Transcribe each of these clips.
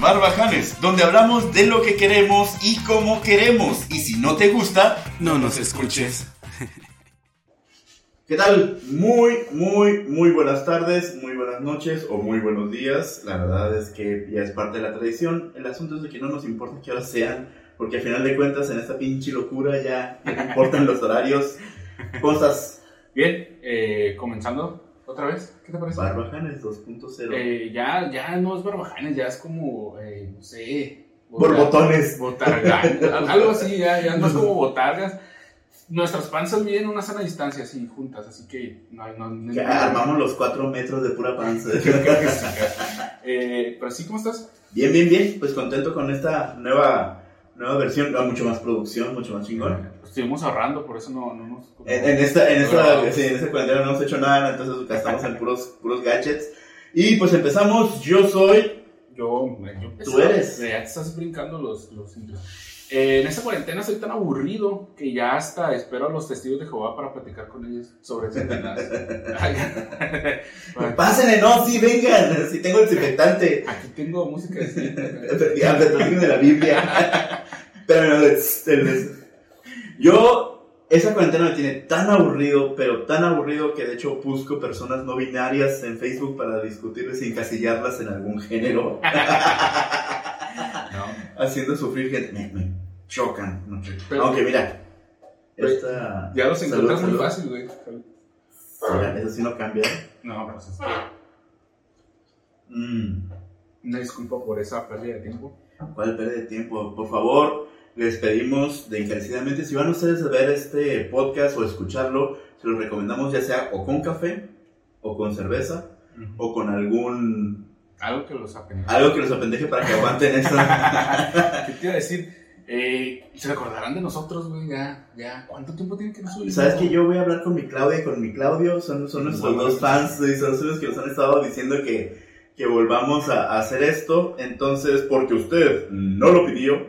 Barbajanes, donde hablamos de lo que queremos y cómo queremos. Y si no te gusta, no nos escuches. ¿Qué tal? Muy, muy, muy buenas tardes, muy buenas noches o muy buenos días. La verdad es que ya es parte de la tradición. El asunto es de que no nos importa qué horas sean, porque al final de cuentas en esta pinche locura ya no importan los horarios. ¿Cómo estás? Bien, eh, comenzando otra vez, ¿qué te parece? Barbajanes 2.0. Eh, ya, ya no es Barbajanes, ya es como, eh, no sé. Borbotones. Botargas, algo así, ya, ya no es como botargas. Nuestras panzas miden una sana distancia, así, juntas, así que no hay... No, no, Ya armamos los 4 metros de pura panza. Eh, pero sí, ¿cómo estás? Bien, bien, bien. Pues contento con esta nueva, nueva versión. Ah, mucho más producción, mucho más chingón. Estuvimos ahorrando, por eso no, no nos... En, en esta, en esta, Bueno. sí, en esta cuarentena no hemos hecho nada, entonces gastamos en puros, puros gadgets. Y pues empezamos. Yo soy. Yo, yo ¿Tú eres? Ya te estás brincando los, los. Eh, en esta cuarentena soy tan aburrido que ya hasta espero a los testigos de Jehová para platicar con ellos sobre Satanás. Ay, Pásenle, no, sí, vengan. Sí, tengo el desinfectante. Aquí tengo música de platiquen de la Biblia. Pero no, es- es- yo, esa cuarentena me tiene tan aburrido, pero tan aburrido que de hecho busco personas no binarias en Facebook para discutirles y encasillarlas en algún género. No, haciendo sufrir gente. Me, me chocan. no sé. Pero- Aunque mira, Pero- esta. ya los encuentras muy fácil, güey. Eso sí no cambia. No, pues es que Mm, una disculpa por esa pérdida de tiempo. ¿Cuál pérdida de tiempo? Por favor, les pedimos de encarecidamente, si van ustedes a ver este podcast o escucharlo, se los recomendamos ya sea o con café, o con cerveza, o con algún. Algo que los apendeje. algo que los apendeje para que aguanten esta. ¿Qué te iba a decir? Eh, se recordarán de nosotros, güey, ya, ya. ¿Cuánto tiempo tiene que no subimos? Sabes que yo voy a hablar con mi Claudia y con mi Claudio, son, son nuestros Bueno. dos fans y son los que nos han estado diciendo que, que volvamos a, a hacer esto. Entonces, porque usted no lo pidió,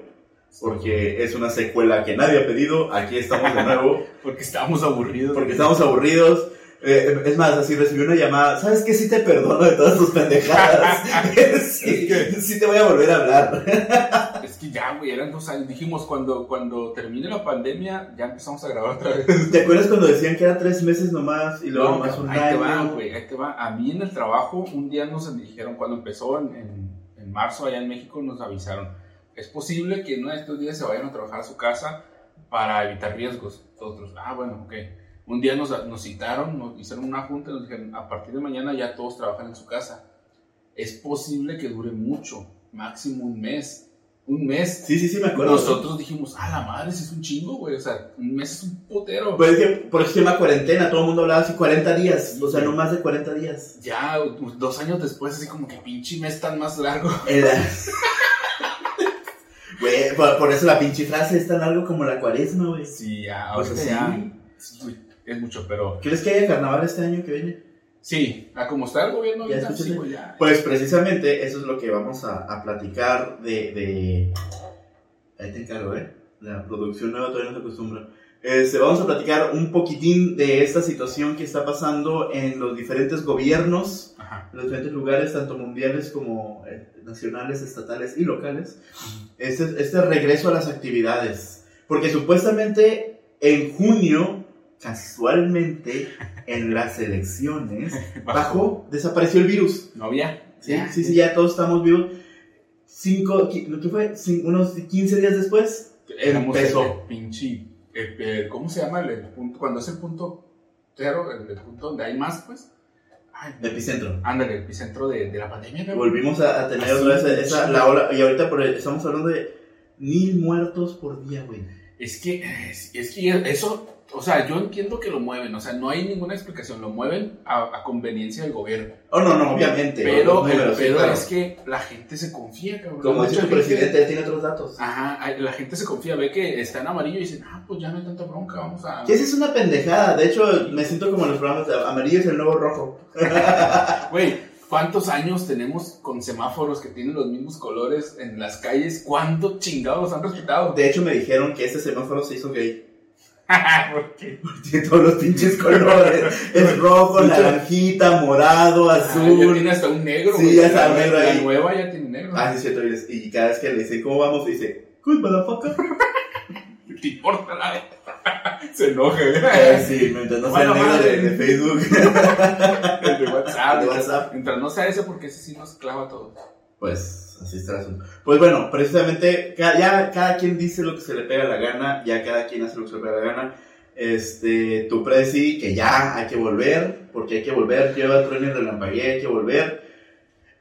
porque es una secuela que nadie ha pedido, aquí estamos de nuevo, Porque estábamos aburridos. porque estamos aburridos. Eh, es más, así recibí una llamada, ¿sabes qué? Sí te perdono de todas tus pendejadas. sí, sí te voy a volver a hablar. Es que ya, güey, eran dos años. Dijimos, cuando, cuando termine la pandemia, ya empezamos a grabar otra vez. ¿Te acuerdas cuando decían que era tres meses nomás y luego No, nomás un ahí te va, año? güey, ahí te va. A mí en el trabajo, un día nos dijeron, cuando empezó en, en, en marzo allá en México, nos avisaron, es posible que en uno de estos días se vayan a trabajar a su casa para evitar riesgos. Nosotros, ah, bueno, ok. Un día nos, nos citaron, nos hicieron una junta y nos dijeron, a partir de mañana ya todos trabajan en su casa. Es posible que dure mucho, máximo un mes. Un mes. Sí, sí, sí, me acuerdo. Nosotros dijimos, ah, la madre, si es un chingo, güey. O sea, un mes es un putero. Pues es que por eso se llama cuarentena, todo el mundo hablaba así 40 días, o sea, no más de 40 días. Ya dos años después, así como que pinche mes tan más largo. Era... Güey, por, por eso la pinche frase es tan largo como la cuaresma, güey. Sí, ya, Pues ahorita sí. ya. sí, güey, es mucho, pero. ¿Crees que haya carnaval este año que viene? Sí, a como está el gobierno Ya ahorita, sí, güey, ya. Pues precisamente eso es lo que vamos a, a platicar de, de... Ahí te encargo, ¿eh? La producción nueva todavía no se acostumbra. Este, vamos a platicar un poquitín de esta situación que está pasando en los diferentes gobiernos, Ajá. en los diferentes lugares, tanto mundiales como eh, nacionales, estatales y locales. Este, este regreso a las actividades. Porque supuestamente en junio, casualmente, en las elecciones, bajó, desapareció el virus. No había. Sí, Ya. sí, sí, ya todos estamos vivos. Cinco, qui- ¿lo que fue? Cin- unos 15 días después, empezó. pinche. El- ¿Cómo se llama el, el punto? Cuando es el punto cero, el, el punto donde hay más, pues. Ay, epicentro. ándale, el epicentro de, de la pandemia, cabrón. Volvimos a, a tener Así, otra vez esa, la y ahorita por, estamos hablando de mil muertos por día, güey. Es que, es, es que eso, o sea, yo entiendo que lo mueven, o sea, no hay ninguna explicación, lo mueven a, a conveniencia del gobierno. Oh, no, no, obviamente. Pero números, claro. es que la gente se confía, cabrón. Como dice Mucha el presidente, él tiene otros datos. Ajá, la gente se confía, ve que está en amarillo y dicen, ah, pues ya no hay tanta bronca, vamos a... Que esa es una pendejada. De hecho, me siento como en los programas de amarillo es el nuevo rojo. Güey, ¿cuántos años tenemos con semáforos que tienen los mismos colores en las calles? ¿Cuánto chingados han respetado? De hecho, me dijeron que ese semáforo se hizo gay. ¿Por qué? Tiene todos los pinches colores. Es rojo, naranjita, morado, Ah, ya azul. tiene hasta un negro. Sí, ya está La- negro La ahí. nueva ya tiene negro. Ah, sí, es cierto. y cada vez que le dicen, ¿cómo vamos? Dice, good motherfucker. ¿Te importa la Se enoja. Eh, sí, mientras no sea el Bueno, negro de, Facebook. El de WhatsApp. De WhatsApp. Mientras no sea ese, porque ese sí nos clava todo. Pues así está el asunto. Pues bueno, precisamente ya cada quien dice lo que se le pega la gana, ya cada quien hace lo que se le pega la gana. Este, tu presi, que ya hay que volver, porque hay que volver, lleva trueno y relampaguea, hay que volver.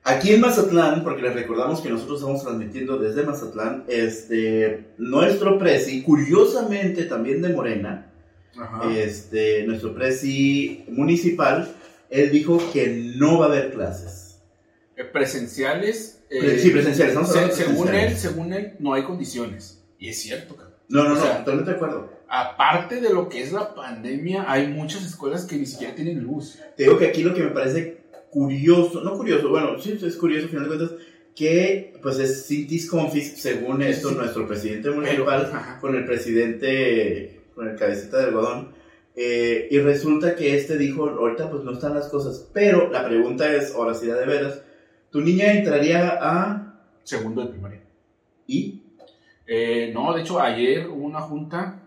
Aquí en Mazatlán, porque les recordamos que nosotros estamos transmitiendo desde Mazatlán, este, nuestro presi, curiosamente también de Morena, Ajá. este, nuestro presi municipal, él dijo que no va a haber clases. Eh, Presenciales. Eh, sí, presenciales, estamos se- según él, presenciales. según él, no hay condiciones. Y es cierto, cabrón. No, no, O no, sea, totalmente de acuerdo. Aparte de lo que es la pandemia, hay muchas escuelas que ni siquiera tienen luz. Te digo que aquí lo que me parece curioso, no curioso, bueno, sí es curioso al final de cuentas, que pues es Cintis Confis, según esto, Sí. nuestro presidente Pero, municipal, ajá. con el presidente, con el cabecita de algodón, eh, y resulta que este dijo, ahorita pues no están las cosas, pero la pregunta es, ahora sí de veras, tu niña entraría a... Segundo de primaria. ¿Y? Eh, no, de hecho, ayer hubo una junta.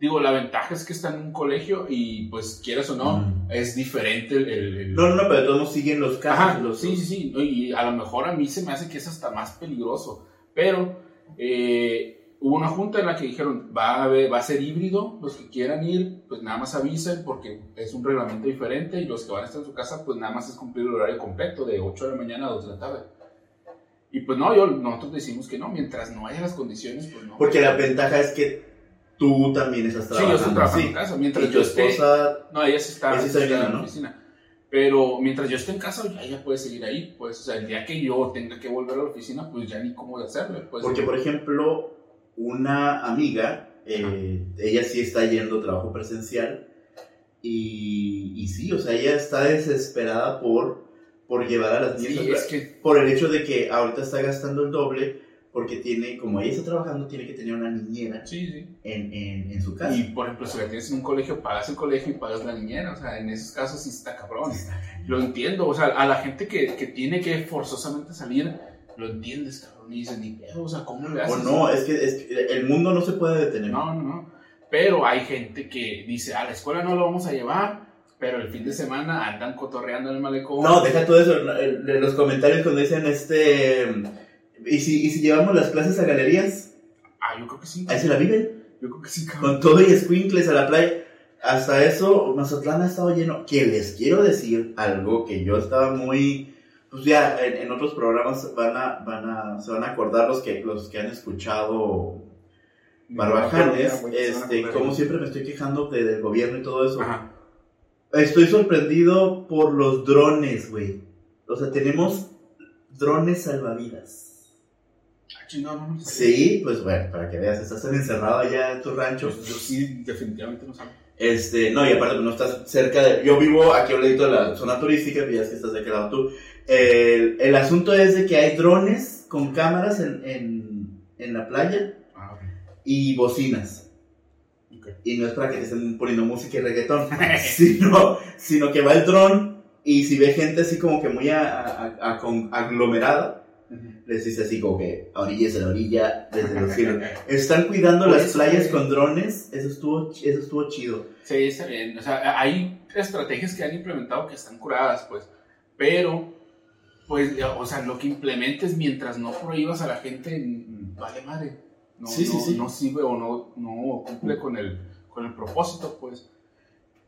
Digo, la ventaja es que está en un colegio y, pues, quieras o no, Mm. es diferente el. el- el- No, no, no, pero todos siguen los casos. Ajá, los, sí, sí, sí. Y a lo mejor a mí se me hace que es hasta más peligroso. Pero eh, hubo una junta en la que dijeron, va a, haber- va a ser híbrido, los que quieran ir, pues nada más avisen porque es un reglamento diferente y los que van a estar en su casa, pues nada más es cumplir el horario completo de 8 de la mañana a 2 de la tarde. Y pues no, yo, nosotros decimos que no, mientras no haya las condiciones, pues no. Porque la ventaja es que tú también estás Sí, trabajando. yo estoy trabajando sí. en casa. Mientras Y yo esté... esposa No, ella sí está, Ella sí está sí en la ¿no? oficina. Pero mientras yo esté en casa, ya ella puede seguir ahí. Pues, o sea, el día que yo tenga que volver a la oficina, pues ya ni cómo de hacerle. Pues, Porque, por ejemplo, una amiga, eh, ella sí está yendo trabajo presencial y, y sí, o sea, ella está desesperada por, por llevar a las niñas sí, a- es que por el hecho de que ahorita está gastando el doble porque tiene, como ella está trabajando, tiene que tener una niñera Sí, sí. en, en, en su casa. Y por ejemplo, si la tienes en un colegio, pagas el colegio y pagas la niñera. O sea, en esos casos sí está cabrón. Lo entiendo. O sea, a la gente que, que tiene que forzosamente salir, lo entiendes, cabrón. Y dices, ni pedo. O sea, ¿cómo le O haces? no, es que, es que el mundo no se puede detener. No, no, no. Pero hay gente que dice, a la escuela no lo vamos a llevar, pero el fin de semana andan cotorreando en el malecón. No, deja todo eso. En los comentarios cuando dicen este. ¿Y si, ¿Y si llevamos las clases a galerías? Ah, yo creo que sí. Ahí se la viven. Yo creo que sí, cabrón. Con todo y squinkles a la playa. Hasta eso, Mazatlán ha estado lleno. Que les quiero decir algo que yo estaba muy. Pues ya en, en otros programas van a, van a, se van a acordar los que, los que han escuchado Barbajanes. Este, como siempre me estoy quejando de- del gobierno y todo eso. Ajá. Estoy sorprendido por los drones, güey. O sea, tenemos drones salvavidas. Ah, chingado, no, no sé. Sí, pues bueno, para que veas, estás encerrado allá en tu rancho. Yo, yo sí, definitivamente no sé. Este, no, y aparte pues, no estás cerca de... Yo vivo aquí a un ladito de la zona turística, y ya es que estás de aquel lado tú. El, el asunto es de que hay drones con cámaras en, en, en la playa Ah, ok. y bocinas. Ok. Y no es para que te estén poniendo música y reggaetón, sino, sino que va el dron y si ve gente así como que muy a- a- a- con- aglomerada, Ujú. les dice así como que a orillas a la orilla, desde los cielos. Están cuidando Por las eso, playas con drones, eso estuvo, eso estuvo chido. Sí, está bien. O sea, hay estrategias que han implementado que están curadas, pues. Pero, pues, o sea, lo que implementes mientras no prohíbas a la gente, mm, vale madre. No, Sí, sí, no, sí. no sirve o no, no cumple con el, con el propósito, pues.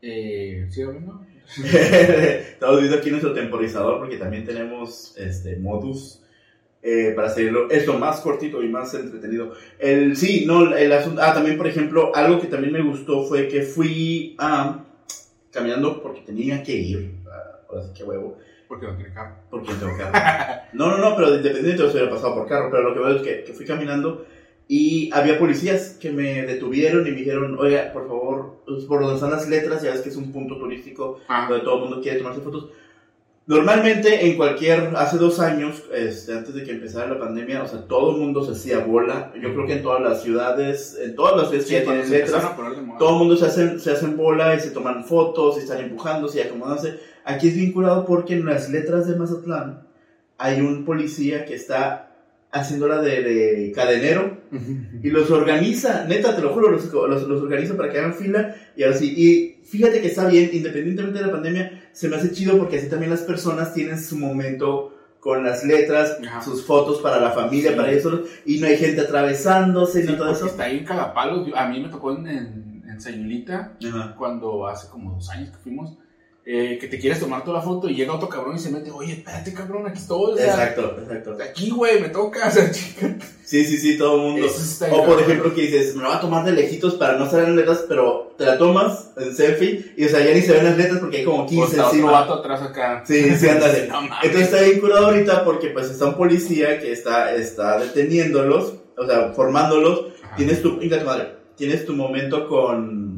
Eh, ¿Sí hablando? Estamos viendo aquí nuestro temporizador porque también tenemos este modus eh, para hacerlo esto más cortito y más entretenido. El sí, no, el asunto. Ah, también por ejemplo, algo que también me gustó fue que fui a caminando porque tenía que ir. ah, Ahora sí que huevo. Porque no tiene carro. Porque no tengo carro. No, no, no, pero independiente de si hubiera pasado por carro. Pero lo que veo es que, que fui caminando y había policías que me detuvieron y me dijeron, oiga, por favor, por donde están las letras, ya ves que es un punto turístico Ah, donde todo el mundo quiere tomarse fotos. Normalmente en cualquier, hace dos años, este, antes de que empezara la pandemia, o sea, todo el mundo se hacía bola. Yo creo que en todas las ciudades, en todas las ciudades que ya tienen letras, todo el mundo se hacen, se hacen bola y se toman fotos y están empujándose y acomodándose. Aquí es vinculado porque en las letras de Mazatlán hay un policía que está haciéndola de, de cadenero y los organiza, neta, te lo juro, los, los, los, organiza para que hagan fila y así. Y fíjate que está bien, independientemente de la pandemia, se me hace chido porque así también las personas tienen su momento con las letras, sus fotos para la familia, para ellos y no hay gente atravesándose, sí, no todo eso. Está ahí en Cagapalos, a mí me tocó en, en, en Sayulita, cuando hace como dos años que fuimos eh, que te quieres tomar toda la foto y llega otro cabrón y se mete, oye, espérate, cabrón, aquí estoy. exacto, exacto. Aquí, güey, me toca. O sea, chica. Sí, sí, sí, todo el mundo. O por ejemplo, que dices, me lo voy a tomar de lejitos para no saber las letras, pero te la tomas en selfie y, o sea, ya ni se ven las letras porque hay como 15 o encima. vato atrás acá. Sí, sí, ándale. no, Entonces está bien curado ahorita porque, pues, está un policía que está, está deteniéndolos, o sea, formándolos. Tienes tu, madre, tienes tu momento con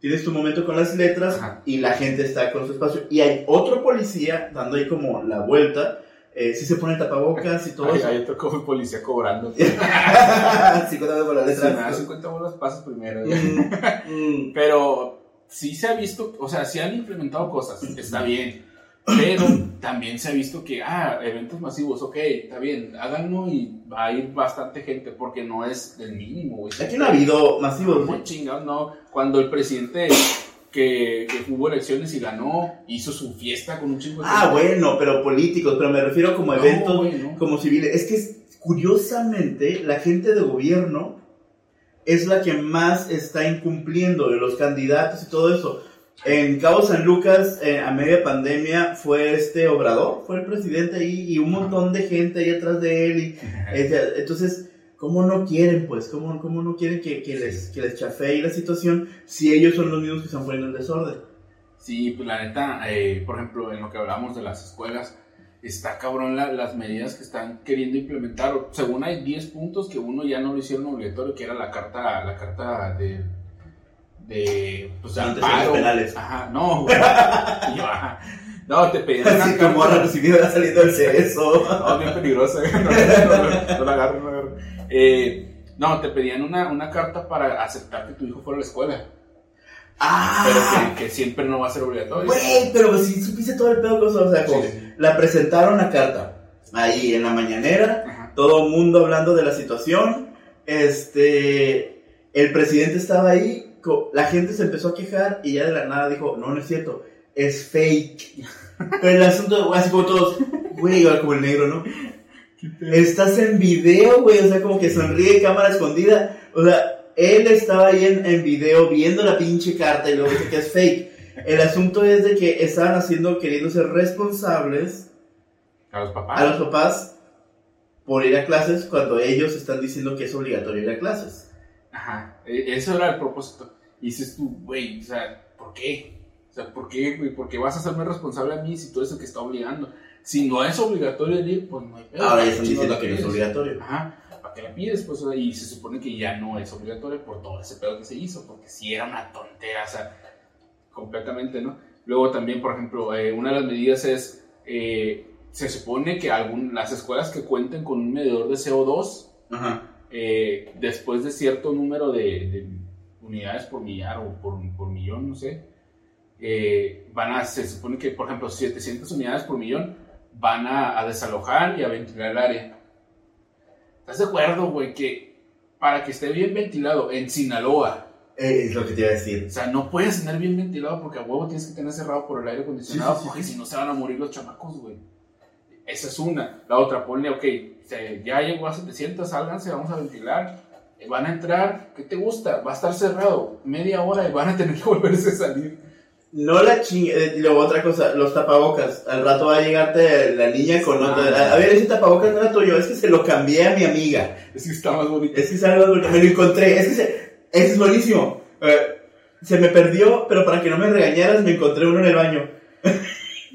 tienes tu momento con las letras y la gente está con su espacio. Y hay otro policía dando ahí como la vuelta. Eh, si se pone tapabocas y todo eso. Hay otro como policía cobrando. 50 bolas las letras. 50 bolas pasas primero. Mm, mm. Pero sí se ha visto, o sea, sí han implementado cosas. Está bien. Pero también se ha visto que, ah, eventos masivos, ok, está bien, háganlo y va a ir bastante gente porque no es del mínimo, güey. Aquí no ha habido masivos. Muy chingados, no. Cuando el presidente que, que, hubo elecciones y ganó, hizo su fiesta con un chingo de Ah, bueno, pero políticos, pero me refiero como eventos, como civiles. Es que curiosamente la gente de gobierno es la que más está incumpliendo de los candidatos y todo eso. En Cabo San Lucas, eh, a media pandemia, fue este Obrador, fue el presidente ahí y un montón de gente ahí atrás de él. Y, entonces, ¿cómo no quieren, pues? ¿Cómo, cómo no quieren que, que les, que les chafee la situación si ellos son los mismos que están poniendo el desorden? Sí, pues la neta, eh, por ejemplo, en lo que hablamos de las escuelas, está cabrón las medidas que están queriendo implementar. Según hay 10 puntos que uno ya no lo hicieron obligatorio, que era la carta, la carta de de pues amparo. penales. Ajá, no, güey. No, te pedían una Así como morra recibido era saliendo el cerezo. No, bien peligrosa. No, no, no, la agarro, no la agarro. Eh, no, te pedían una, una carta para aceptar que tu hijo fuera a la escuela. Ah. Pero que, que, siempre no va a ser obligatorio. Güey, pero si supiste todo el pedo, o sea, como la presentaron la carta ahí en la mañanera, todo el mundo hablando de la situación. Este, el presidente estaba ahí la gente se empezó a quejar y ya de la nada dijo, no, no es cierto, es fake. Pero el asunto, así como todos, güey, como el negro, ¿no? Estás en video, güey, o sea, como que sonríe cámara escondida. O sea, él estaba ahí en, en video viendo la pinche carta y luego dice que es fake. El asunto es de que estaban haciendo, queriendo ser responsables a los papás. A los papás por ir a clases cuando ellos están diciendo que es obligatorio ir a clases. Ajá, e, eso era el propósito. Y dices tú, güey, o sea, ¿por qué? O sea, ¿por qué, güey? ¿Por qué vas a hacerme responsable a mí si tú eres el que está obligando? Si no es obligatorio el ir, pues no hay pedo. Ahora ya están diciendo que no es obligatorio. Ajá, ¿para qué la pides? Pues, y se supone que ya no es obligatorio por todo ese pedo que se hizo, porque si era una tontera, o sea, completamente, ¿no? Luego también, por ejemplo, eh, una de las medidas es, eh, se supone que algún, las escuelas que cuenten con un medidor de CO2, eh, después de cierto número de unidades por millar o por, por millón, no sé, eh, van a, se supone que, por ejemplo, 700 unidades por millón van a, desalojar y a ventilar el área. ¿Estás de acuerdo, güey? Que para que esté bien ventilado en Sinaloa. Eh, es lo que te iba a decir. O sea, no puedes tener bien ventilado porque a huevo tienes que tener cerrado por el aire acondicionado porque si no se van a morir los chamacos, güey. Esa es una. La otra, ponle, ok, ya llegó a 700, sálganse, vamos a ventilar van a entrar, ¿qué te gusta? Va a estar cerrado media hora y van a tener que volverse a salir. No la chingue, eh, luego otra cosa, los tapabocas. Al rato va a llegarte la niña con otra. A ver, ese tapabocas no era tuyo, es que se lo cambié a mi amiga. Es que está más bonito. Es que está más bonito, me lo encontré. Es que se, es buenísimo. Eh, se me perdió, pero para que no me regañaras, me encontré uno en el baño.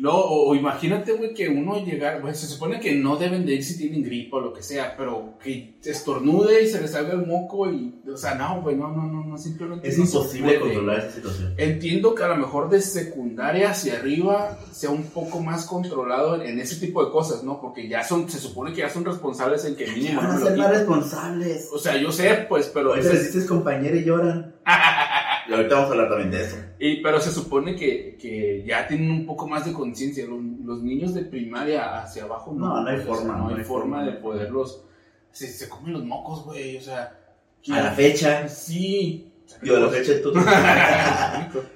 No, o, o imagínate, güey, que uno llegar, güey, se supone que no deben de ir si tienen gripa o lo que sea, pero que estornude y se les salga el moco y, o sea, no, güey, no, no, no, no, simplemente Es se imposible controlar esa situación. Entiendo que a lo mejor de secundaria hacia arriba sea un poco más controlado en, en ese tipo de cosas, ¿no? Porque ya son, se supone que ya son responsables en que el niño Van no a ser más responsables. O sea, yo sé, pues, pero es- dices compañera y lloran. Y ahorita vamos a hablar también de eso. Y, pero se supone que, que ya tienen un poco más de conciencia. Los, los niños de primaria hacia abajo no. No, no hay güey, o sea, forma, no, no hay hay forma forma. de poderlos. Se, se comen los mocos, güey. O sea. A la fecha. Sí. Yo a la fecha tú.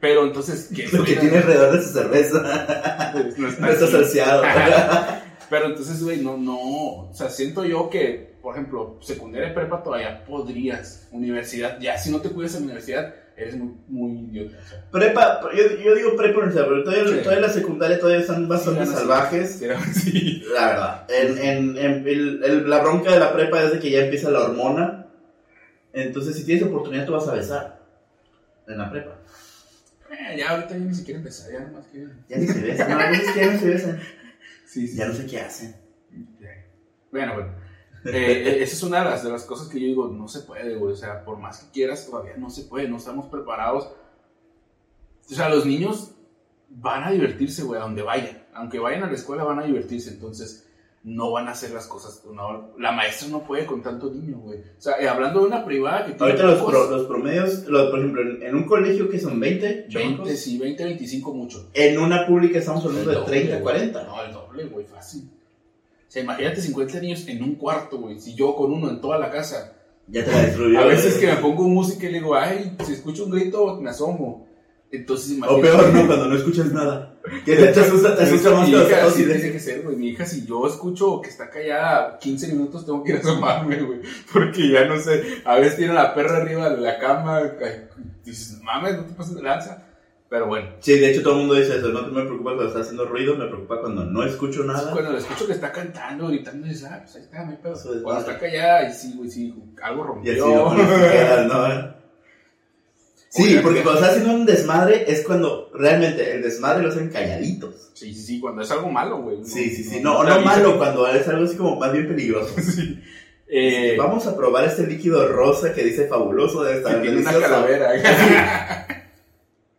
Pero entonces, ¿qué Lo que tiene alrededor de su cerveza. No está No está. Pero entonces, güey, no, no. O sea, siento yo que, por ejemplo, secundaria y prepa todavía podrías. Universidad, ya si no te cuidas en universidad, eres muy, muy idiota. o sea. Prepa, yo, yo digo prepa universidad, pero todavía, Sí. todavía la secundaria todavía están bastante Sí, salvajes. Sí. La verdad. En, en, en el- el- la bronca de la prepa es de que ya empieza la hormona. Entonces, si tienes oportunidad, tú vas a besar. En la prepa. Eh, ya ahorita ya ni siquiera empezar, ya nomás que. Ya ni se besan. No, a veces que ya no se besan. Sí, sí. Ya no sé qué hacen. Bueno, bueno. Eh, eh, esa es una de las, de las cosas que yo digo, no se puede, güey. O sea, por más que quieras, todavía no se puede, no estamos preparados. O sea, los niños van a divertirse, güey, a donde vayan. Aunque vayan a la escuela, van a divertirse. Entonces, no van a hacer las cosas. no- la maestra no puede con tanto niño, güey. O sea, eh, hablando de una privada que tiene Ahorita los, pro- los promedios, los- por ejemplo, en, en un colegio que son 20, 20, chamacos, sí, 20, 25 mucho. en una pública estamos hablando de doble, 30, güey. 40. No, el doble, güey, fácil. O sea, imagínate 50 niños en un cuarto, güey. Si yo con uno en toda la casa. Ya te la destruyó. A veces que me pongo música y le digo, ay, si escucho un grito, me asomo. Entonces, O imagínate. peor, ¿no? Cuando no escuchas nada. Que te asusta, te asusta más mi que hija, sí y tiene que ser, güey. Mi hija, si yo escucho que está callada 15 minutos, tengo que ir a asomarme, güey. Porque ya no sé. A veces tiene la perra arriba de la cama. ay, Dices, mames, no te pases de lanza. Pero bueno. Sí, de hecho todo el mundo dice eso, no te me preocupa cuando está haciendo ruido, me preocupa cuando no escucho nada. Cuando escucho que está cantando, gritando, dices, ah, pues ahí está, me pedo. Es Cuando está callada, y sí, güey, sí, algo Y así rompió. no tijeras, ¿no? Sí, porque cuando está haciendo un desmadre es cuando realmente el desmadre lo hacen calladitos. Sí, sí, sí, cuando es algo malo, güey. Sí, sí, sí. No, no malo, cuando es algo así como más bien peligroso. Sí. Eh, Vamos a probar este líquido rosa que dice fabuloso de esta tiene una calavera.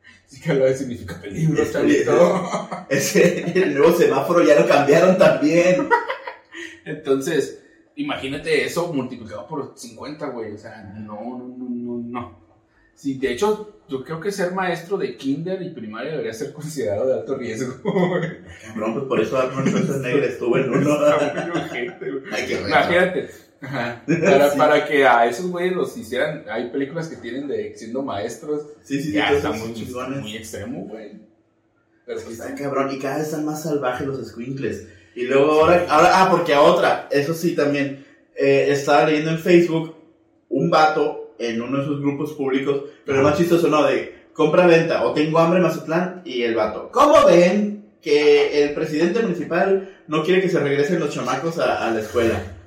sí, calavera significa peligro, Es chavito. Ese, el nuevo semáforo ya lo cambiaron también. Entonces, imagínate eso multiplicado por 50, güey. O sea, no, no, no, no, no. Sí, de hecho, yo creo que ser maestro de kinder y primaria debería ser considerado de alto riesgo. Cabrón, pues por eso Arnold Schwarzenegger estuvo en uno. Imagínate. Ajá. Para, Sí. para que a esos güeyes los hicieran. Hay películas que tienen de siendo maestros. Sí, sí, ya está muy, muy extremo, güey. Pero está cabrón, y cada vez están más salvajes los squinkles. Y luego ahora, ahora, ah, porque a otra, eso sí también, eh, estaba leyendo en Facebook un vato en uno de sus grupos públicos, pero más chistoso no, de compra-venta, o tengo hambre Mazatlán, y el vato, ¿cómo ven que el presidente municipal no quiere que se regresen los chamacos a, a la escuela?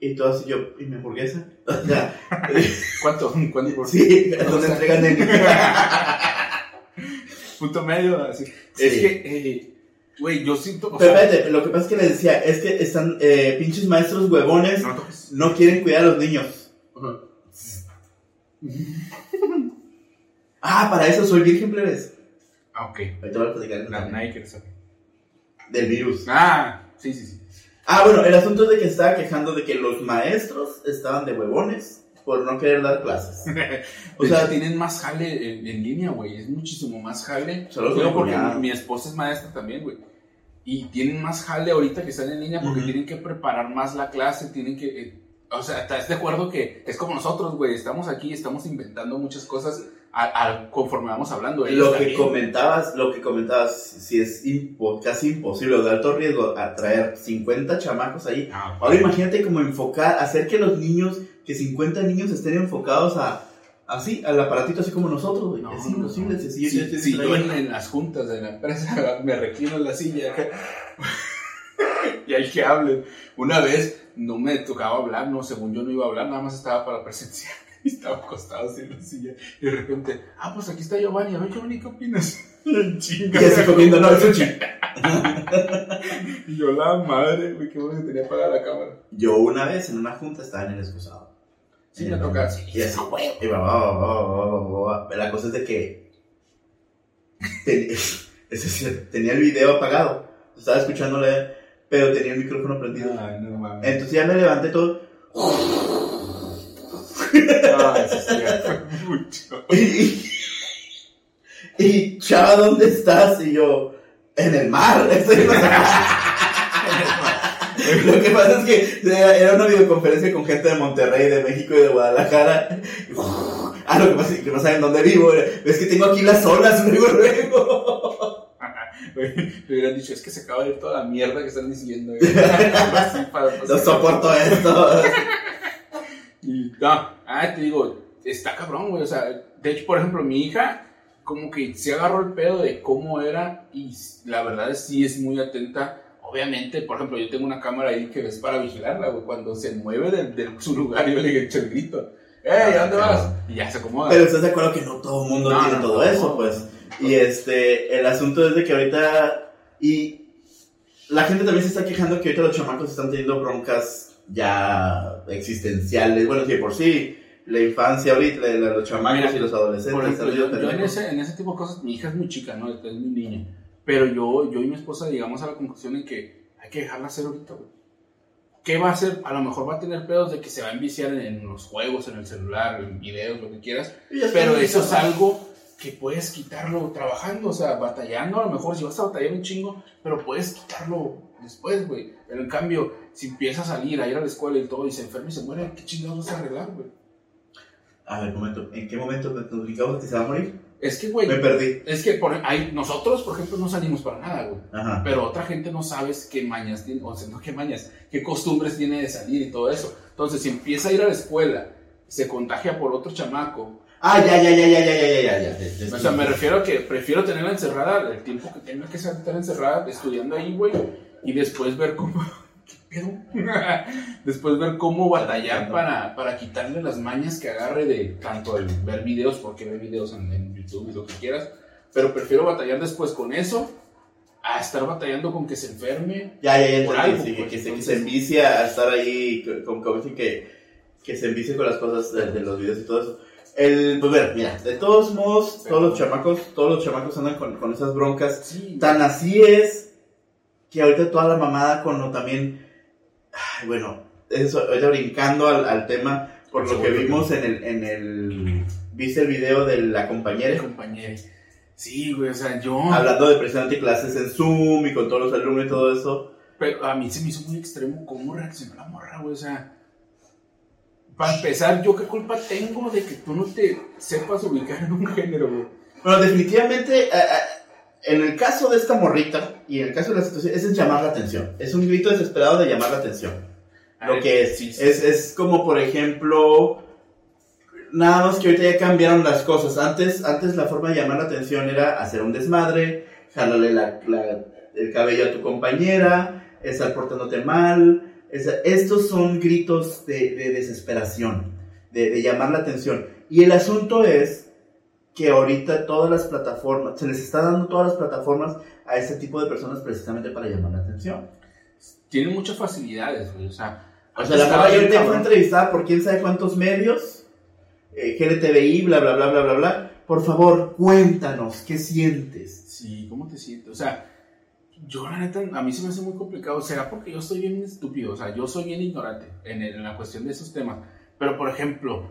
Y todo así yo, ¿y mi hamburguesa? O sea, ¿Cuánto? ¿Cuánto por sí, donde entregan el... Punto medio, así. Sí. Es que, eh, güey, yo siento. Pero espérate, lo que pasa es que les decía, es que están eh, pinches maestros huevones, no quieren cuidar a los niños. Ah, para eso soy virgen plebes. Ah, ok. Ahorita voy a platicar Na- nadie quiere saber. del virus. Ah, sí, sí, sí. Ah, bueno, el asunto es de que estaba quejando de que los maestros estaban de huevones por no querer dar clases. O sea, tienen más jale en, en línea, güey. Es muchísimo más jale. Solo Digo con porque mi, mi esposa es maestra también, güey. Y tienen más jale ahorita que están en línea porque tienen que preparar más la clase, tienen que... eh, o sea, ¿estás de acuerdo que es como nosotros, güey? Estamos aquí, estamos inventando muchas cosas a- a- conforme vamos hablando. Lo que comentabas, lo que comentabas, si es impo- casi imposible, de alto riesgo, atraer 50 chamacos ahí. Ah, Ahora imagínate como enfocar, hacer que los niños, que 50 niños estén enfocados a, así, al aparatito así como nosotros, güey. No, es no, imposible, no. si Sí, yo sí, en, en las juntas de la empresa me reclino en la silla. Y hay que hablen. Una vez no me tocaba hablar, no, según yo no iba a hablar, nada más estaba para presenciar. Y estaba acostado así en la silla. Y de repente, ah, pues aquí está Giovanni. A ver, Giovanni, ¿qué opinas? Chinga. Y así comiendo, no, es. Y yo, la madre, güey, qué bueno que tenía apagada la cámara. Yo una vez en una junta estaba en el excusado. Sí, me toca. Y así, y va, va, va, va, va, va, va. La cosa es de que ten- es decir, tenía el video apagado. Estaba escuchándole, pero tenía el micrófono prendido. Ay, no mames. Entonces ya me levanté todo. Sí, mucho. Y, y chava, ¿dónde estás? Y yo, en el mar. Estoy en los- Lo que pasa es que era era una videoconferencia con gente de Monterrey, de México y de Guadalajara. Ah, lo que pasa es que no saben dónde vivo. Es que tengo aquí las olas luego, luego. Le hubieran dicho, es que se acaba de ir toda la mierda que están diciendo. para- No soporto esto. Y no, ah, te digo, está cabrón, güey. O sea, de hecho, por ejemplo, mi hija, como que se agarró el pedo de cómo era y la verdad sí es muy atenta. Obviamente, por ejemplo, yo tengo una cámara ahí que es para vigilarla, güey. Cuando se mueve de, de su lugar, yo le echo el grito. ¡Ey, ¿a dónde Ah, vas? Y ya se acomoda. Pero estás de acuerdo que no todo el mundo No, tiene no, todo no. eso, pues. Y este, el asunto es de que ahorita. Y la gente también se está quejando que ahorita los chamacos están teniendo broncas ya existenciales. Bueno, sí, por sí, la infancia ahorita, la- la- los chamacos Mira, y los adolescentes. Ejemplo, yo, yo en, ese, en ese tipo de cosas, mi hija es muy chica, ¿no? Es muy niña. Pero yo, yo y mi esposa llegamos a la conclusión en que hay que dejarla hacer ahorita, güey. ¿Qué va a hacer? A lo mejor va a tener pedos de que se va a enviciar en, en los juegos, en el celular, en videos, lo que quieras. Pero eso es algo que puedes quitarlo trabajando, o sea, batallando a lo mejor, si vas a batallar un chingo, pero puedes quitarlo después, güey. Pero en cambio, si empieza a salir, a ir a la escuela y todo, y se enferma y se muere, ¿qué chingados vas a arreglar, güey? A ver, un momento. ¿En qué momento me publicamos que se va a morir? Es que, güey, Me perdí. es que por, hay, nosotros, por ejemplo, no salimos para nada, güey. Ajá. Pero otra gente no sabes qué mañas tiene, o sea, no qué mañas, qué costumbres tiene de salir y todo eso. Entonces, si empieza a ir a la escuela, se contagia por otro chamaco. Ah, ya, ya, ya, ya, ya, ya, ya, ya, ya. O sea, me refiero a que prefiero tenerla encerrada el tiempo que tenga que estar encerrada estudiando ahí, güey, y después ver cómo. ¿Qué pedo? después ver cómo batallar para, para quitarle las mañas que agarre de tanto el ver videos, porque ve videos en, en YouTube y lo que quieras. Pero prefiero batallar después con eso a estar batallando con que se enferme Ya, ya, ya, Por algo, sí, pues, que se, que se envicia a estar ahí, con, como dicen que, que se envicia con las cosas de, de los videos y todo eso. El, pues bueno, mira, de todos modos, todos los chamacos, todos los chamacos andan con, con esas broncas. Sí, Tan así es que ahorita toda la mamada con lo también, ay, bueno, eso, ahorita brincando al, al tema, por lo que vimos en el, en el, viste el video de la compañera compañero. Sí, güey, o sea, yo. hablando de precisamente clases en Zoom y con todos los alumnos y todo eso. Pero a mí se me hizo muy extremo cómo reaccionó la morra, güey. O sea, para empezar, ¿yo qué culpa tengo de que tú no te sepas ubicar en un género, güey? Bueno, definitivamente, eh, eh, en el caso de esta morrita y en el caso de la situación, es llamar la atención. Es un grito desesperado de llamar la atención. Lo que es, Sí, sí. es, es como, por ejemplo, nada más que ahorita ya cambiaron las cosas. Antes, antes la forma de llamar la atención era hacer un desmadre, jalarle la- la- el cabello a tu compañera, estar portándote mal. Es- estos son gritos de, de desesperación, de, de llamar la atención. Y el asunto es que ahorita todas las plataformas, se les está dando todas las plataformas a ese tipo de personas precisamente para llamar la atención. Tiene muchas facilidades, güey. O sea, O sea, la ahorita fue entrevistada por quién sabe cuántos medios, eh, GLTVI, bla, bla, bla, bla, bla, bla. Por favor, cuéntanos, ¿qué sientes? Sí, ¿cómo te sientes? O sea, yo la neta, a mí se me hace muy complicado. Será porque yo estoy bien estúpido, o sea, yo soy bien ignorante en, el- en la cuestión de esos temas. Pero, por ejemplo,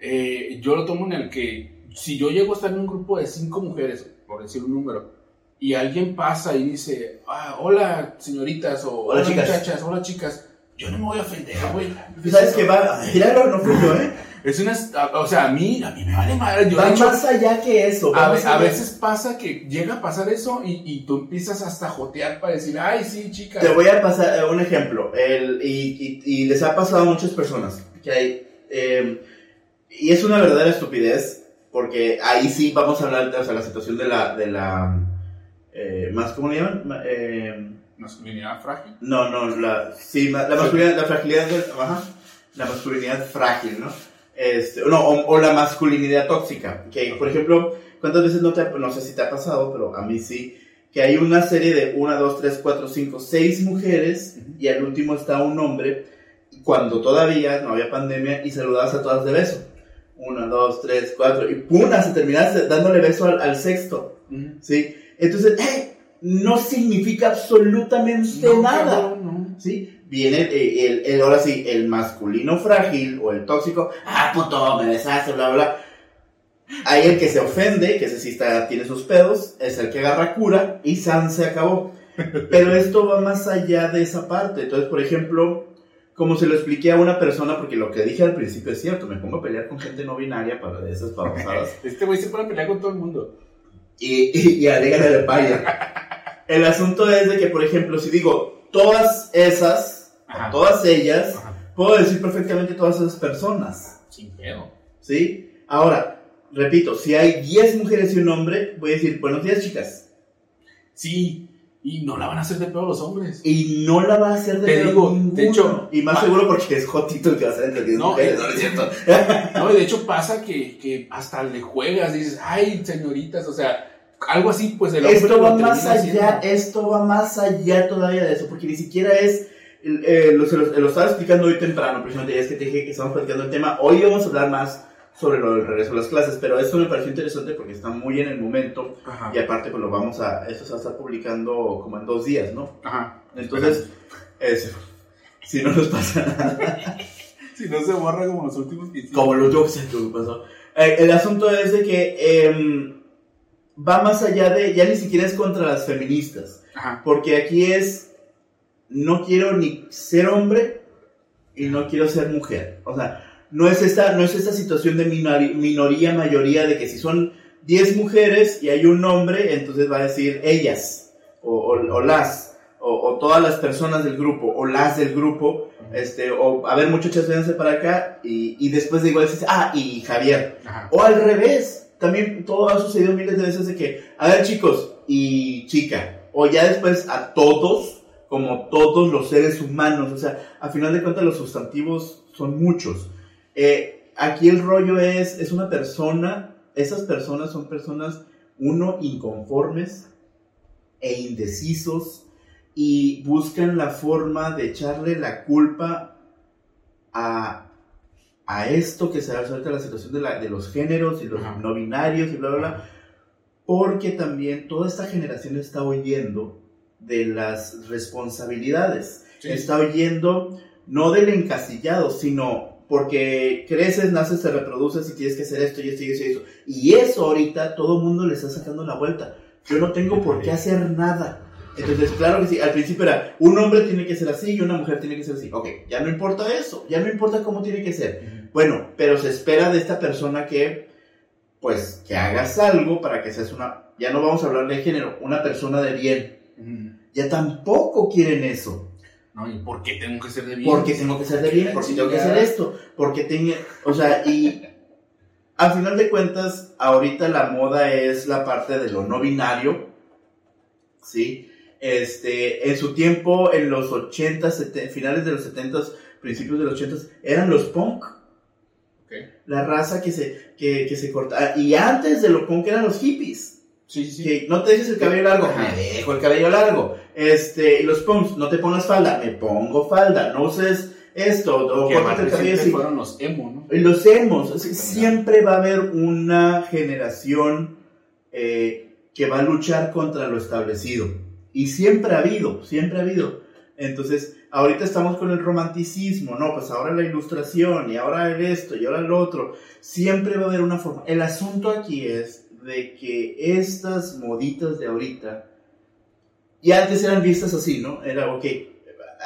eh, yo lo tomo en el que si yo llego a estar en un grupo de cinco mujeres, por decir un número, y alguien pasa y dice, ah, hola señoritas, o Hola, hola, chicas". muchachas, hola chicas, yo no me voy a ofender, güey. ¿Sabes qué va? Míralo, no fui yo, ¿eh? Es una, o sea, a mí, a mí me vale madre. Yo, Va hecho, más allá que eso. a, ve- a veces pasa que llega a pasar eso y, y tú empiezas hasta a jotear para decir, ay, sí, chica. Te voy a pasar eh, un ejemplo. El, y, y- y les ha pasado a muchas personas. Que hay, eh, y es una verdadera estupidez. Porque ahí sí vamos a hablar de o sea, la situación de la. De la eh, más, ¿Cómo le llaman? Ma- eh, Masculinidad frágil. No, no, la, sí, la masculinidad, la fragilidad, ajá, la masculinidad frágil, ¿no? Este, no, o, o la masculinidad tóxica. Que, por ejemplo, ¿cuántas veces no te ha- no sé si te ha pasado, pero a mí sí, que hay una serie de 1, 2, 3, 4, 5, 6 mujeres y al último está un hombre, cuando todavía no había pandemia y saludabas a todas de beso. 1, 2, 3, 4 y ¡puna! Se terminaste dándole beso al, al sexto. ¿Sí? Entonces, ¡eh! no significa absolutamente No, nada. no, no. ¿Sí? Viene eh, el, el- ahora sí, el masculino frágil o el tóxico. Ah, puto, me besaste, bla, bla. Hay el que se ofende, que ese sí está, tiene sus pedos, es el que agarra cura y San se acabó. Pero esto va más allá de esa parte. Entonces, por ejemplo, como se lo expliqué a una persona, porque lo que dije al principio es cierto, me pongo a pelear con gente no binaria para de esas pavasadas. Este güey se pone a pelear con todo el mundo. y, y, y alégale de paya. El asunto es de que, por ejemplo, si digo todas esas, Ajá. todas ellas, Ajá. puedo decir perfectamente todas esas personas, Sin pedo. ¿sí? Ahora, repito, si hay 10 mujeres y un hombre, voy a decir, buenos días, chicas. Sí, y no la van a hacer de pedo los hombres. Y no la va a hacer de Te pedo digo, ninguno. de hecho, y más seguro porque es Jotito el que va a hacer entre 10 No, mujeres, eh, ¿no es cierto? No, y de hecho pasa que, que hasta le juegas, dices, ay, señoritas, o sea, algo así, pues el hombre Esto va más allá, haciendo. esto va más allá todavía de eso, porque ni siquiera es, eh, lo, se lo, lo estaba explicando hoy temprano, precisamente, es que te dije que estamos platicando el tema, hoy vamos a hablar más sobre lo del regreso a las clases, pero esto me pareció interesante porque está muy en el momento, Ajá, y aparte pues lo vamos a, esto se va a estar publicando como en dos días, ¿no? ajá. Entonces, eso, si no nos pasa nada. Si no se borra como los últimos que hicimos. Como lo yo que pasó. Eh, el asunto es de que em, va más allá de, ya ni siquiera es contra las feministas. Ajá, Porque aquí es, no quiero ni ser hombre y no quiero ser mujer. O sea, no es esta, no es esta situación de minoría, mayoría, de que si son 10 mujeres y hay un hombre, entonces va a decir ellas, o, o- o las, o, o todas las personas del grupo, o las del grupo, este, o a ver muchachas, véanse para acá, y, y después de igual dices, ah, y Javier. ajá. O al revés, también todo ha sucedido miles de veces de que, a ver chicos, y chica, o ya después a todos, como todos los seres humanos, o sea, a final de cuentas los sustantivos son muchos. Eh, aquí el rollo es, es una persona, esas personas son personas, uno, inconformes e indecisos, y buscan la forma de echarle la culpa a, a esto que se resuelta la situación de, la, de los géneros y los Ajá. no binarios y bla, bla, bla, porque también toda esta generación está oyendo de las responsabilidades, Sí. está oyendo no del encasillado, sino porque creces, naces, te reproduces y tienes que hacer esto y esto y esto y esto. Y eso ahorita todo el mundo le está sacando la vuelta. Yo no tengo por qué hacer nada. Entonces, claro que sí, al principio era, un hombre tiene que ser así y una mujer tiene que ser así. Ok, ya no importa eso, ya no importa cómo tiene que ser. Bueno, pero se espera de esta persona que, pues, que hagas algo para que seas una, ya no vamos a hablar de género, una persona de bien. Ujú. Ya tampoco quieren eso. No, ¿y por qué tengo que ser de bien? Porque tengo que ser de bien, porque tengo que hacer esto, porque tengo, o sea, y al final de cuentas, ahorita la moda es la parte de lo no binario, ¿sí? Este, en su tiempo, en los 80, finales de los 70, principios de los 80, eran los punk, la raza que se, que, que se cortaba, y antes de los punk eran los hippies. Sí, sí. Que no te dejes el cabello largo, me dejo el cabello largo. Este, y los punks, no te pongas falda, me pongo falda. No uses esto, o el cabello así. fueron los emo, Los sea, siempre va a haber una generación eh, que va a luchar contra lo establecido. Y siempre ha habido, siempre ha habido. Entonces, ahorita estamos con el romanticismo, ¿no? Pues ahora la ilustración, y ahora el esto, y ahora el otro. Siempre va a haber una forma. El asunto aquí es de que estas moditas de ahorita, y antes eran vistas así, ¿no? Era, ok,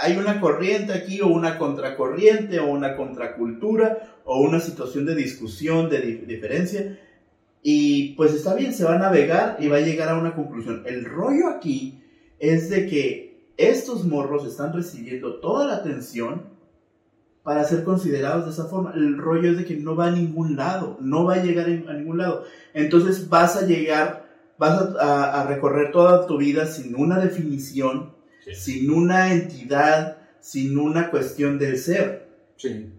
hay una corriente aquí, o una contracorriente, o una contracultura, o una situación de discusión, de di- diferencia, y pues está bien, se va a navegar y va a llegar a una conclusión. El rollo aquí es de que estos morros están recibiendo toda la atención para ser considerados de esa forma. El rollo es de que no va a ningún lado, no va a llegar a ningún lado. Entonces vas a llegar, vas a, a- a recorrer toda tu vida sin una definición, sin una entidad, sin una cuestión del ser. Sí.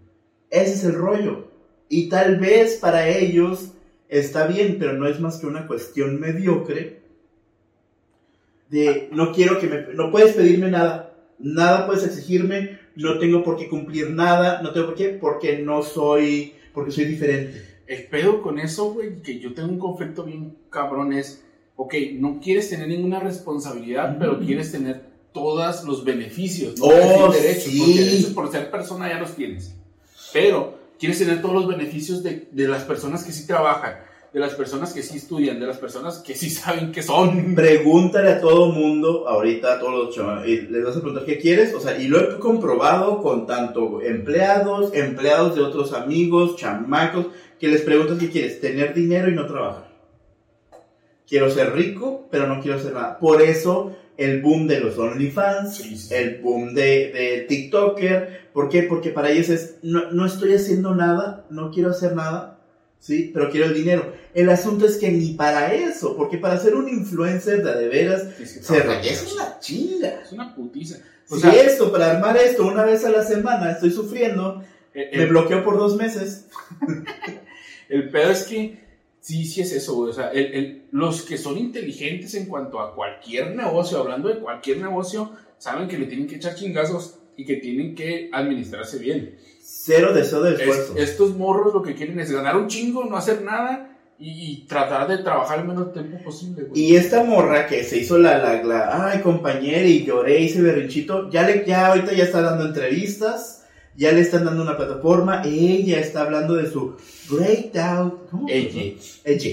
Ese es el rollo. Y tal vez para ellos está bien, pero no es más que una cuestión mediocre de no quiero que me... No puedes pedirme nada, nada puedes exigirme, no tengo por qué cumplir nada, no tengo por qué, porque no soy, porque soy diferente. El pedo con eso, güey, que yo tengo un conflicto bien cabrón es, ok, no quieres tener ninguna responsabilidad, pero quieres tener todos los beneficios, no Oh, derechos, sí. porque derechos por ser persona ya los tienes. Pero quieres tener todos los beneficios de, de las personas que sí trabajan, de las personas que sí estudian, de las personas que sí saben que son. Pregúntale a todo mundo, ahorita a todos los chavos, y les vas a preguntar qué quieres, o sea, y lo he comprobado con tanto empleados, empleados de otros amigos, chamacos, que les preguntas qué quieres, tener dinero y no trabajar. Quiero ser rico, pero no quiero hacer nada. Por eso el boom de los OnlyFans, Sí, sí. el boom de, de TikToker, ¿por qué? Porque para ellos es, no, no estoy haciendo nada, no quiero hacer nada, ¿sí? Pero quiero el dinero. El asunto es que ni para eso, porque para ser un influencer de, de veras, Es que se requiere una chinga. Es una putiza. O Si sea, esto, para armar esto una vez a la semana, estoy sufriendo, eh, me eh, bloqueo por dos meses. El pedo es que sí, sí es eso, güey. O sea, el- los que son inteligentes en cuanto a cualquier negocio, hablando de cualquier negocio, saben que le tienen que echar chingazos y que tienen que administrarse bien. Cero deseo de Es- esfuerzo. estos morros lo que quieren es ganar un chingo, no hacer nada y, y tratar de trabajar el menos tiempo posible, güey. Y esta morra que se hizo la, la, la, ay compañera y lloré, hice berrinchito, ya le, ya ahorita ya está dando entrevistas, ya le están dando una plataforma, ella está hablando de su breakdown. ¿Cómo? Ella. Ella.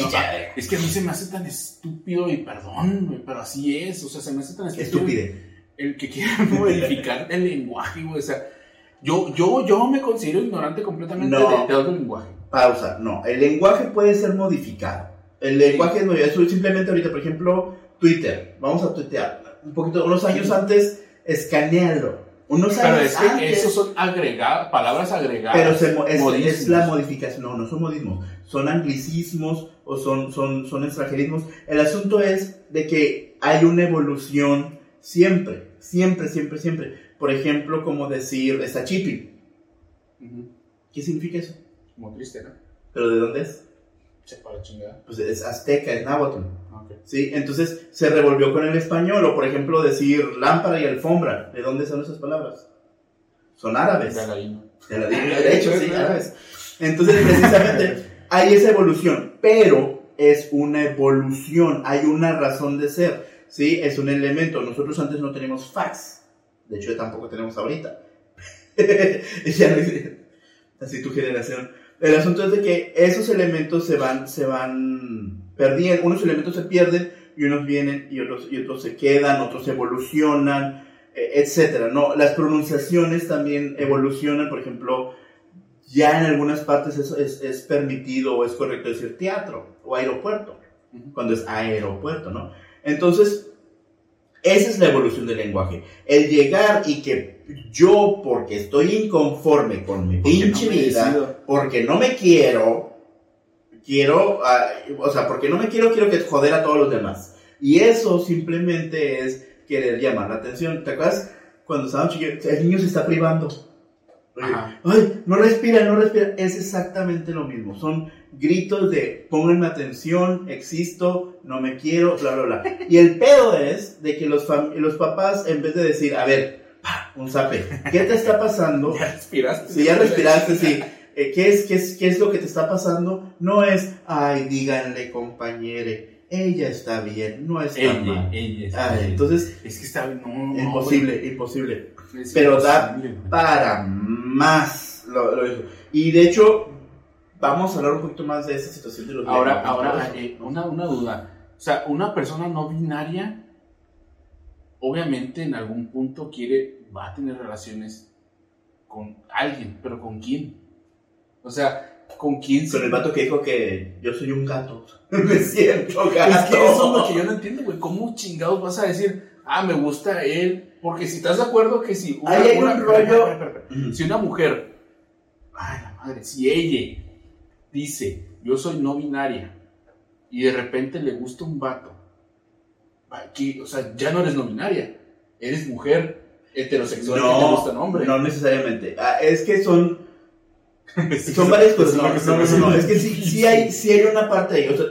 No, es que a mí se me hace tan estúpido y perdón, pero así es, o sea, se me hace tan estúpido. Estúpide. el que quiera modificar el lenguaje, güey. O sea, yo, yo, yo me considero ignorante completamente No. de, de lenguaje. Pausa. No, el lenguaje puede ser modificado. El lenguaje es modificado. Simplemente ahorita, por ejemplo, Twitter. Vamos a tuitear. Un poquito, unos años antes, escanearlo. Unos Pero años es que antes. esos son agregadas, palabras agregadas. Pero se es, es la modificación, no, no son modismos, son anglicismos o son, son, son extranjerismos. El asunto es de que hay una evolución siempre, siempre, siempre, siempre. Por ejemplo, como decir, está. Ujú. ¿Qué significa eso? Como triste, ¿no? ¿Pero de dónde es? Sepa la chingada. Pues es azteca, es náhuatl. Ah. ¿sí? Entonces se revolvió con el español, o por ejemplo decir lámpara y alfombra. ¿De dónde son esas palabras? Son árabes. De Aladino. De la de hecho, sí, árabes. Entonces, precisamente, hay esa evolución, pero es una evolución, hay una razón de ser, ¿sí? Es un elemento. Nosotros antes no teníamos fax, de hecho, tampoco tenemos ahorita. Ya no- así tu generación. El asunto es de que esos elementos se van, se van perdiendo, unos elementos se pierden y unos vienen y otros, y otros se quedan, otros evolucionan, eh, etcétera, ¿no? Las pronunciaciones también evolucionan, por ejemplo, ya en algunas partes es, es, es permitido o es correcto decir teatro o aeropuerto, cuando es aeropuerto, ¿no? Entonces, esa es la evolución del lenguaje. El llegar y que yo, porque estoy inconforme con mi Porque pinche vida, porque no me quiero, quiero, ah, o sea, porque no me quiero, quiero que joder a todos los demás. Y eso simplemente es querer llamar la atención. ¿Te acuerdas cuando estábamos chiquitos? El niño se está privando. Oye. Ay, no respira, no respira. Es exactamente lo mismo. Son gritos de pónganme atención, existo, no me quiero, bla, bla, bla. Y el pedo es de que los, los papás, en vez de decir, a ver, un zape, ¿qué te está pasando? ¿Ya respiraste? Si ya respiraste, sí. Eh, ¿qué, es, qué, es, ¿Qué es lo que te está pasando? No es, ay, díganle, compañere, ella está bien, no está Ella, mal. ella. es- Ay, entonces, es que está no, no, imposible, imposible. Es Pero da imposible. Para más. Lo, lo hizo. Y de hecho, vamos a hablar un poquito más de esa situación de los Ahora, ahora eh, una, una duda. O sea, una persona no binaria, obviamente en algún punto quiere, va a tener relaciones con alguien, pero ¿con quién? O sea, ¿con quién? Con el vato que dijo que yo soy un gato. me siento gato. Es que eso es lo que yo no entiendo, güey. ¿Cómo chingados vas a decir, ah, me gusta él? Porque si estás de acuerdo que si una, Ahí hay un rollo- si una mujer, ay, la madre, si ella dice, yo soy no binaria, y de repente le gusta un vato, va, que, o sea, ya no eres no binaria, eres mujer heterosexual que te gusta un hombre. no necesariamente. Ah, es que son Son varias cosas. No, no, no, no, Es que sí, sí, hay, sí hay una parte ahí. O sea,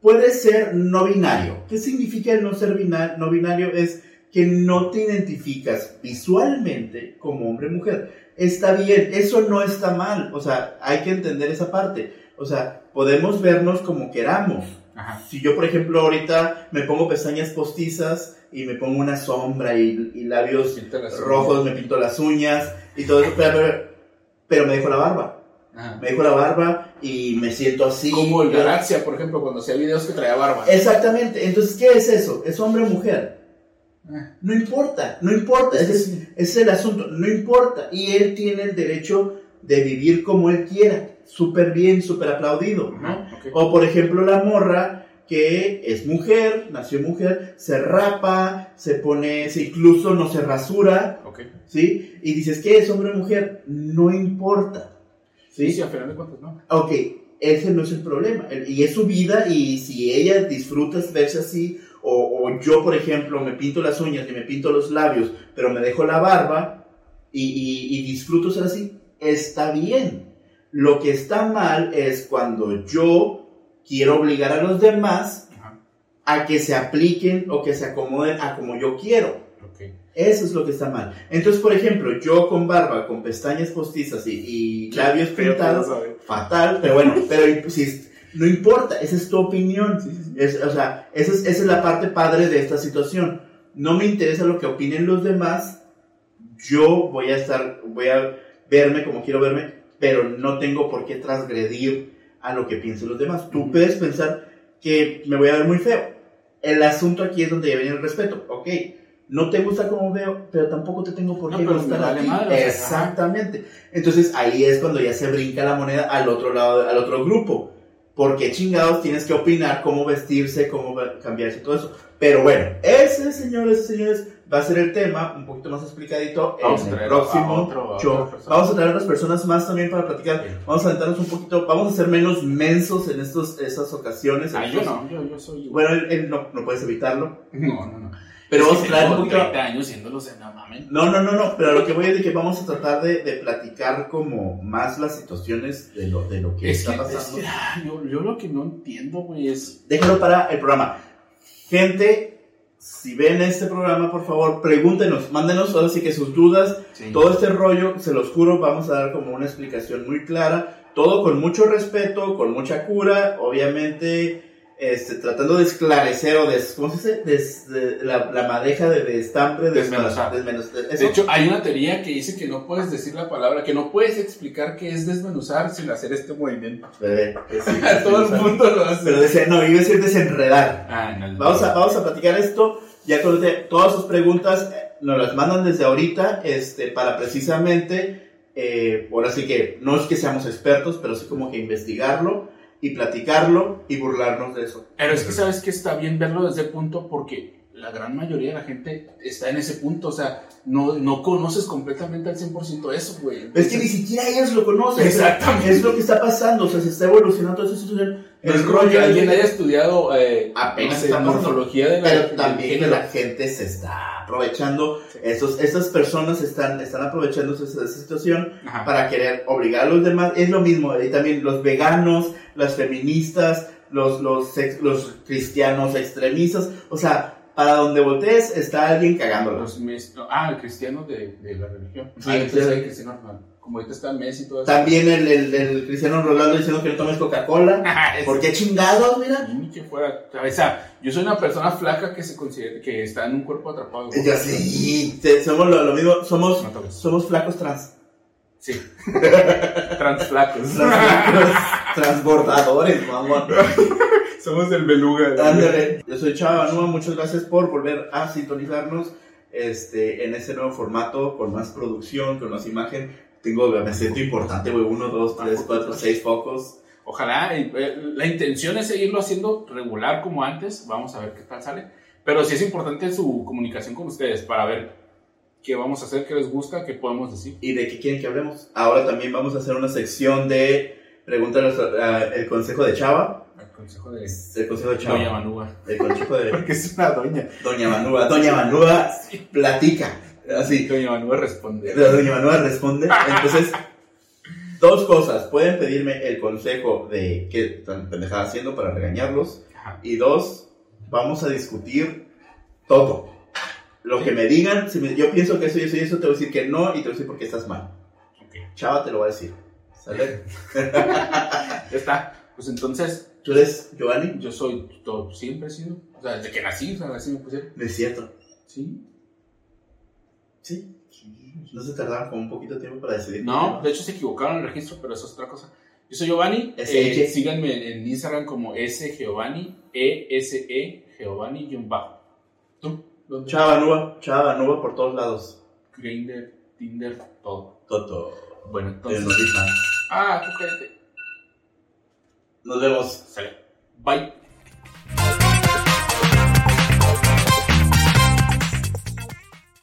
puede ser no binario. ¿Qué significa el no ser binario? No binario es que no te identificas visualmente como hombre o mujer. Está bien, eso no está mal. O sea, hay que entender esa parte. O sea, podemos vernos como queramos. Ajá. Si yo, por ejemplo, ahorita me pongo pestañas postizas y me pongo una sombra y, y labios rojos, me pinto las uñas y todo eso, pero, pero- pero me dejo la barba. Ajá. Me dejo la barba y me siento así. Como el Galaxia, por ejemplo, cuando hacía videos que traía barba. Exactamente. Entonces, ¿qué es eso? ¿Es hombre o mujer? Ah. No importa, no importa. Ese es, ese es el asunto. No importa. Y él tiene el derecho de vivir como él quiera. Súper bien, súper aplaudido. O por ejemplo la morra que es mujer, nació mujer, se rapa, se pone, se incluso no se rasura, Ok. ¿sí? Y dices, ¿qué es hombre o mujer? No importa, Sí, ¿sí? sí, al final de cuentas, no. Ok, ese no es el problema. Y es su vida y si ella disfruta verse así, o, o yo, por ejemplo, me pinto las uñas y me pinto los labios, pero me dejo la barba y, y- y disfruto ser así, está bien. Lo que está mal es cuando yo quiero obligar a los demás Ajá. a que se apliquen o que se acomoden a como yo quiero. Ok. Eso es lo que está mal. Entonces, por ejemplo, yo con barba, con pestañas postizas y, y labios pintados, fatal, pero bueno, pero si, no importa, esa es tu opinión. Sí, sí. Es- o sea, esa es, esa es la parte padre de esta situación. No me interesa lo que opinen los demás, yo voy a estar, voy a verme como quiero verme, pero no tengo por qué transgredir a lo que piensen los demás. Tú puedes pensar que me voy a ver muy feo. El asunto aquí es donde ya viene el respeto. Ok, no te gusta como veo, pero tampoco te tengo por qué gustar a ti. madre, Exactamente. Entonces ahí es cuando ya se brinca la moneda al otro lado, al otro grupo. Porque chingados tienes que opinar cómo vestirse, cómo cambiarse, todo eso. Pero bueno, ese, señores, señores, va a ser el tema, un poquito más explicadito Vamos en el a próximo otro- a show. Vamos a traer a otras personas más también para platicar. Vamos a aventarnos un poquito, vamos a ser menos mensos en estos, esas ocasiones. Ah, yo no, yo, yo soy. Bueno, él, él no, no puedes evitarlo. No, no, no. Pero Es vamos a traer un tengo poquito... 30 años siéndolos en la mamen. No, no, no, no, pero a lo que voy es de que vamos a tratar de, de platicar como más las situaciones de lo, de lo que Es está que, es pasando. que, yo, yo lo que no entiendo, güey, es. Déjalo para el programa. Gente, si ven este programa, por favor, pregúntenos, mándenos ahora sí que sus dudas, todo este rollo, se los juro, vamos a dar como una explicación muy clara, todo con mucho respeto, con mucha cura, obviamente, este, tratando de esclarecer o de, ¿cómo se dice? Des- de- la, la madeja de, de estambre, de Desmenuzar. desmenuzar, De hecho, hay una teoría que dice que no puedes decir la palabra, que no puedes explicar qué es desmenuzar sin hacer este movimiento. Bebé, es- Todo el mundo lo hace. Pero decía, no, iba a decir desenredar. Ah, no. Vamos a, vamos a platicar esto. Ya con todas sus preguntas eh, nos las mandan desde ahorita este, para precisamente, eh, ahora sí que no es que seamos expertos, pero sí como que investigarlo y platicarlo y burlarnos de eso. Pero es que sabes que está bien verlo desde el punto porque la gran mayoría de la gente está en ese punto, o sea, no, no conoces completamente al 100% eso, güey. Es que ni siquiera ellos lo conocen. Exactamente. Es lo que está pasando, o sea, se está evolucionando esa situación. No es que alguien haya estudiado eh, Apenas pasando. morfología de la Pero también la gente se está aprovechando, Sí. esos, esas personas están, están aprovechando esa, esa situación Ajá. para querer obligar a los demás. Es lo mismo, y también los veganos, las feministas, los, los, los cristianos extremistas, o sea, para donde voltees está alguien cagándola. Los no, ah, el cristiano de, de la religión. Sí, ah, entonces sí. hay cristiano normal. Como ahorita está Messi y todo eso. También el, el, el cristiano Rolando diciendo que no tomes Coca-Cola. Ah, ¿Por qué chingados, mira? Ni que fuera. O sea, yo soy una persona flaca que se considera que está en un cuerpo atrapado. Yo sí, te- somos lo, lo mismo, somos, No somos flacos trans. Sí. Transflacos. Flacos transbordadores, mamón. Somos del beluga. Ándale. Yo soy Chava Banúa, muchas gracias por volver a sintonizarnos este, en este nuevo formato, con más producción, con más imagen. Tengo, me siento importante, güey, uno, dos, tres, cuatro, seis focos. Ojalá, eh, la intención es seguirlo haciendo regular como antes, vamos a ver qué tal sale, pero sí es importante su comunicación con ustedes para ver qué vamos a hacer, qué les gusta, qué podemos decir. ¿Y de qué quieren que hablemos? Ahora también vamos a hacer una sección de Pregúntale al consejo de Chava. El consejo de El consejo de Chava. Doña Manúa. El consejo de Porque es una doña. Doña Manúa. Doña Manúa platica. Así. Doña Manúa responde. Doña Manúa responde. Entonces, Dos cosas. Pueden pedirme el consejo de qué están pendejadas haciendo para regañarlos. Y dos, vamos a discutir todo. Lo que me digan, si me- yo pienso que eso y eso y eso, te voy a decir que no y te voy a decir por qué estás mal. Ok. Chava te lo va a decir. ¿Sale? Ya está. Pues entonces, ¿Tú eres Giovanni? yo soy, todo, siempre he sido. O sea, desde que nací, o sea, así me pusieron. Es cierto. Sí. Sí. No se tardaron como un poquito de tiempo para decidir. No, de hecho se equivocaron en el registro, pero eso es otra cosa. Yo soy Giovanni. Eh, síganme en Instagram como S Giovanni, E S E Giovanni y un bajo. ¿Tú? ¿Dónde? Chava Nuba, Chava Nuba por todos lados. Grindr, Tinder, todo. Toto. Bueno, En entonces. Ah, tú cállate. Nos vemos. Sale. Bye.